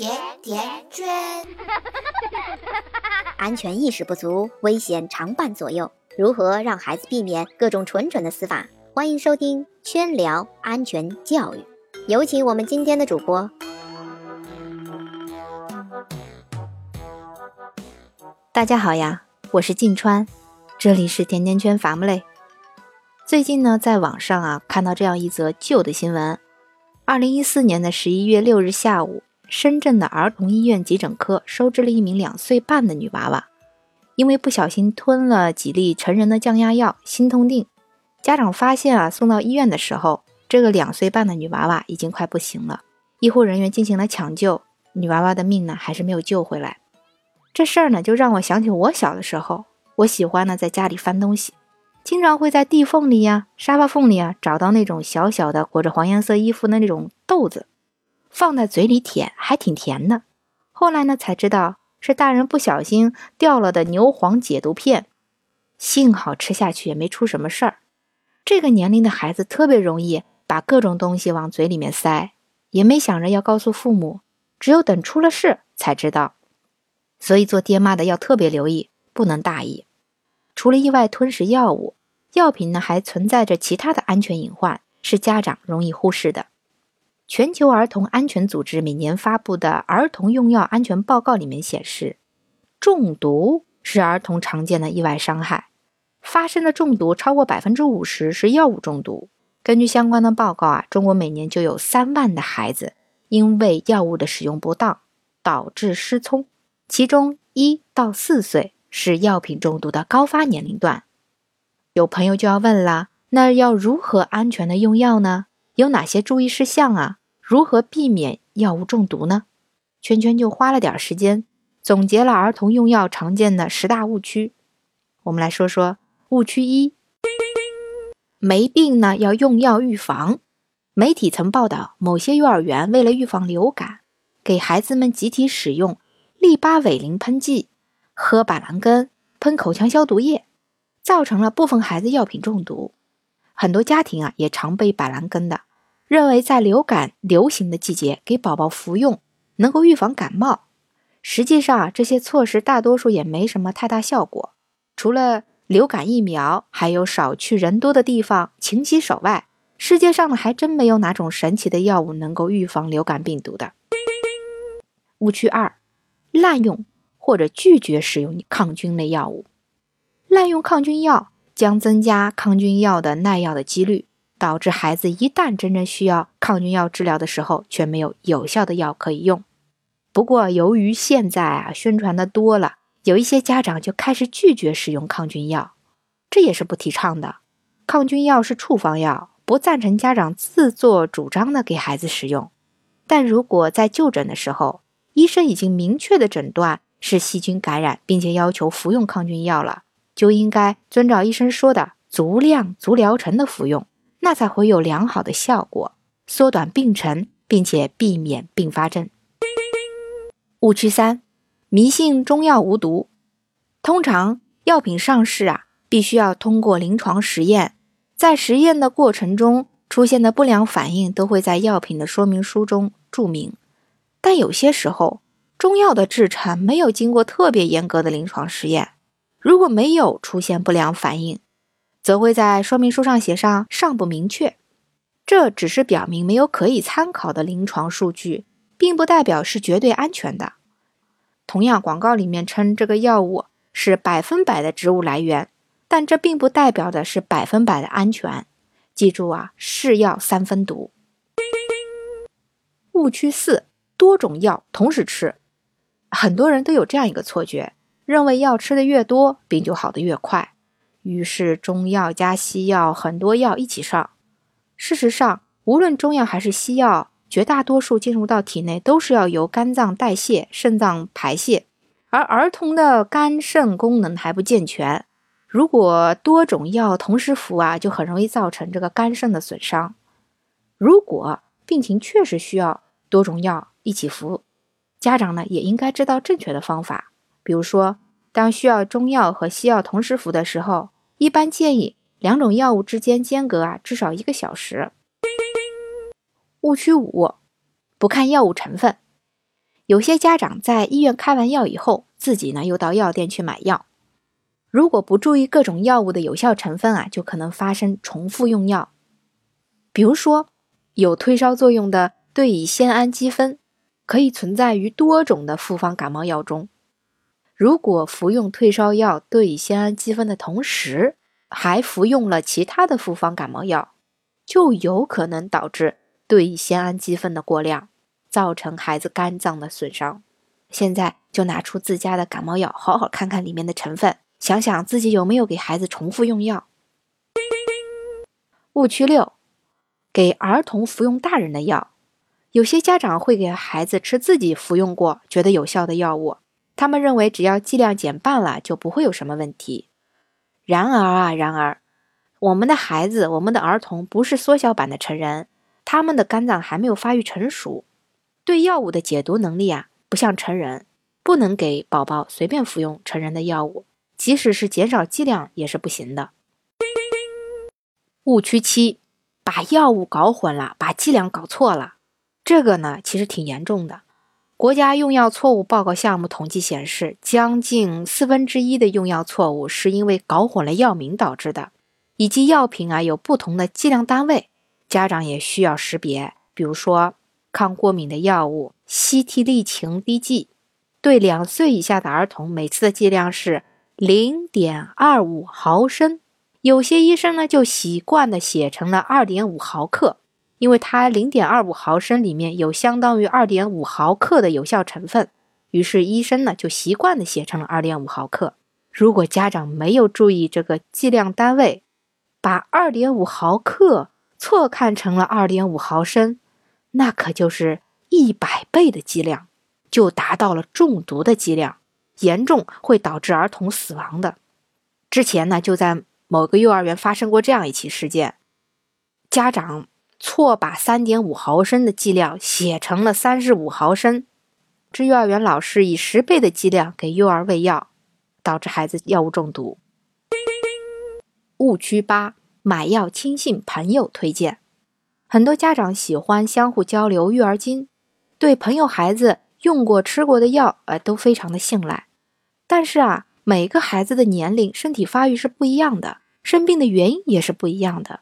甜甜圈，安全意识不足，危险常伴左右。如何让孩子避免各种蠢蠢的死法？欢迎收听圈聊安全教育。有请我们今天的主播。大家好呀，我是静川，这里是甜甜圈 family。最近呢，在网上啊看到这样一则旧的新闻：二零一四年的十一月六日下午，深圳的儿童医院急诊科收治了一名两岁半的女娃娃，因为不小心吞了几粒成人的降压药，心痛定。家长发现啊，送到医院的时候，这个两岁半的女娃娃已经快不行了。医护人员进行了抢救，女娃娃的命呢还是没有救回来。这事儿呢，就让我想起我小的时候，我喜欢呢在家里翻东西。经常会在地缝里呀、沙发缝里啊找到那种小小的裹着黄颜色衣服的那种豆子，放在嘴里舔，还挺甜的。后来呢才知道是大人不小心掉了的牛黄解毒片，幸好吃下去也没出什么事儿。这个年龄的孩子特别容易把各种东西往嘴里面塞，也没想着要告诉父母，只有等出了事才知道。所以做爹妈的要特别留意，不能大意。除了意外吞食药物，药品呢还存在着其他的安全隐患，是家长容易忽视的。全球儿童安全组织每年发布的儿童用药安全报告里面显示，中毒是儿童常见的意外伤害，发生的中毒超过百分之五十是药物中毒。根据相关的报告啊，中国每年就有三万的孩子因为药物的使用不当导致失聪，其中一到四岁。是药品中毒的高发年龄段，有朋友就要问了：那要如何安全的用药呢？有哪些注意事项啊？如何避免药物中毒呢？圈圈就花了点时间总结了儿童用药常见的十大误区。我们来说说误区一：没病呢要用药预防。媒体曾报道，某些幼儿园为了预防流感，给孩子们集体使用利巴韦林喷剂。喝板蓝根、喷口腔消毒液，造成了部分孩子药品中毒。很多家庭啊也常备板蓝根的，认为在流感流行的季节给宝宝服用能够预防感冒。实际上，这些措施大多数也没什么太大效果。除了流感疫苗，还有少去人多的地方、勤洗手外，世界上呢还真没有哪种神奇的药物能够预防流感病毒的。误区二：滥用。或者拒绝使用抗菌类药物，滥用抗菌药将增加抗菌药的耐药的几率，导致孩子一旦真正需要抗菌药治疗的时候，却没有有效的药可以用。不过，由于现在啊宣传的多了，有一些家长就开始拒绝使用抗菌药，这也是不提倡的。抗菌药是处方药，不赞成家长自作主张的给孩子使用。但如果在就诊的时候，医生已经明确的诊断。是细菌感染，并且要求服用抗菌药了，就应该遵照医生说的足量、足疗程的服用，那才会有良好的效果，缩短病程，并且避免并发症。误区三：迷信中药无毒。通常药品上市啊，必须要通过临床实验，在实验的过程中出现的不良反应都会在药品的说明书中注明，但有些时候。中药的制成没有经过特别严格的临床实验，如果没有出现不良反应，则会在说明书上写上尚不明确。这只是表明没有可以参考的临床数据，并不代表是绝对安全的。同样，广告里面称这个药物是百分百的植物来源，但这并不代表的是百分百的安全。记住啊，是药三分毒。误区四：多种药同时吃。很多人都有这样一个错觉，认为药吃的越多，病就好的越快，于是中药加西药，很多药一起上。事实上，无论中药还是西药，绝大多数进入到体内都是要由肝脏代谢、肾脏排泄，而儿童的肝肾功能还不健全，如果多种药同时服啊，就很容易造成这个肝肾的损伤。如果病情确实需要多种药一起服。家长呢也应该知道正确的方法，比如说，当需要中药和西药同时服的时候，一般建议两种药物之间间隔啊至少一个小时。误区五，不看药物成分。有些家长在医院开完药以后，自己呢又到药店去买药。如果不注意各种药物的有效成分啊，就可能发生重复用药。比如说，有退烧作用的对乙酰氨基酚，可以存在于多种的复方感冒药中。如果服用退烧药对乙酰氨基酚的同时，还服用了其他的复方感冒药，就有可能导致对乙酰氨基酚的过量。造成孩子肝脏的损伤。现在就拿出自家的感冒药，好好看看里面的成分，想想自己有没有给孩子重复用药。误区六：给儿童服用大人的药。有些家长会给孩子吃自己服用过、觉得有效的药物，他们认为只要剂量减半了，就不会有什么问题。然而啊，然而，我们的孩子、我们的儿童不是缩小版的成人，他们的肝脏还没有发育成熟。对药物的解毒能力啊，不像成人，不能给宝宝随便服用成人的药物，即使是减少剂量也是不行的。误区七，把药物搞混了，把剂量搞错了，这个呢其实挺严重的。国家用药错误报告项目统计显示，将近四分之一的用药错误是因为搞混了药名导致的，以及药品啊有不同的剂量单位，家长也需要识别，比如说。抗过敏的药物西替利嗪滴剂，对两岁以下的儿童，每次的剂量是零点二五毫升。有些医生呢，就习惯的写成了二点五毫克，因为它零点二五毫升里面有相当于二点五毫克的有效成分，于是医生呢就习惯的写成了二点五毫克。如果家长没有注意这个剂量单位，把二点五毫克错看成了二点五毫升。那可就是一百倍的剂量，就达到了中毒的剂量，严重会导致儿童死亡的。之前呢，就在某个幼儿园发生过这样一起事件，家长错把三点五毫升的剂量写成了三十五毫升，致幼儿园老师以十倍的剂量给幼儿喂药，导致孩子药物中毒。误区八：买药轻信朋友推荐。很多家长喜欢相互交流育儿经，对朋友孩子用过、吃过的药，呃，都非常的信赖。但是啊，每个孩子的年龄、身体发育是不一样的，生病的原因也是不一样的。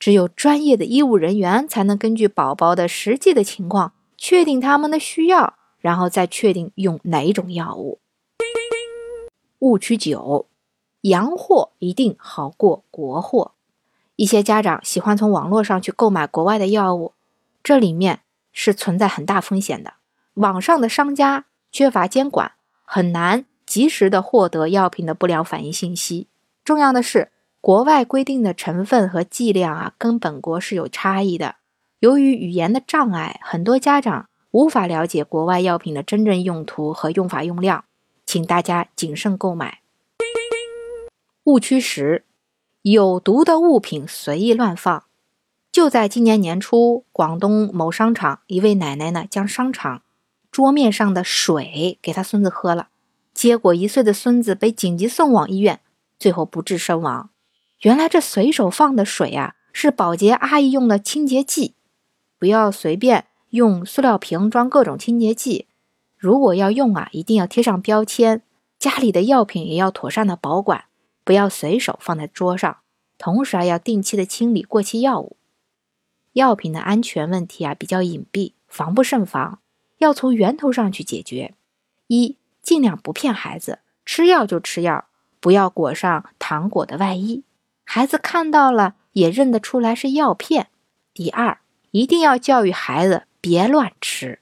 只有专业的医务人员才能根据宝宝的实际的情况，确定他们的需要，然后再确定用哪一种药物。误区九：洋货一定好过国货。一些家长喜欢从网络上去购买国外的药物，这里面是存在很大风险的。网上的商家缺乏监管，很难及时的获得药品的不良反应信息。重要的是，国外规定的成分和剂量啊，跟本国是有差异的。由于语言的障碍，很多家长无法了解国外药品的真正用途和用法用量，请大家谨慎购买。误区十。有毒的物品随意乱放。就在今年年初，广东某商场，一位奶奶呢，将商场桌面上的水给她孙子喝了，结果一岁的孙子被紧急送往医院，最后不治身亡。原来这随手放的水啊，是保洁阿姨用的清洁剂。不要随便用塑料瓶装各种清洁剂，如果要用啊，一定要贴上标签。家里的药品也要妥善的保管。不要随手放在桌上，同时还要定期的清理过期药物。药品的安全问题啊比较隐蔽，防不胜防，要从源头上去解决。一，尽量不骗孩子，吃药就吃药，不要裹上糖果的外衣，孩子看到了也认得出来是药片。第二，一定要教育孩子别乱吃，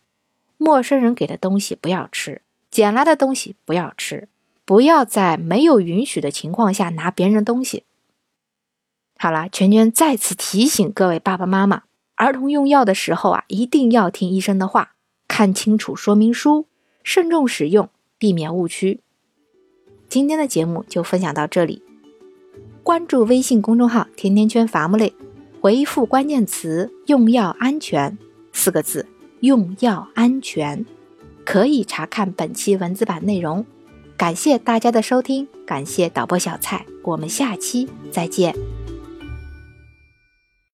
陌生人给的东西不要吃，捡来的东西不要吃。不要在没有允许的情况下拿别人的东西。好了，圈圈再次提醒各位爸爸妈妈，儿童用药的时候啊，一定要听医生的话，看清楚说明书，慎重使用，避免误区。今天的节目就分享到这里，关注微信公众号“甜甜圈伐木累”，回复关键词“用药安全”四个字，“用药安全”，可以查看本期文字版内容。感谢大家的收听，感谢导播小蔡，我们下期再见。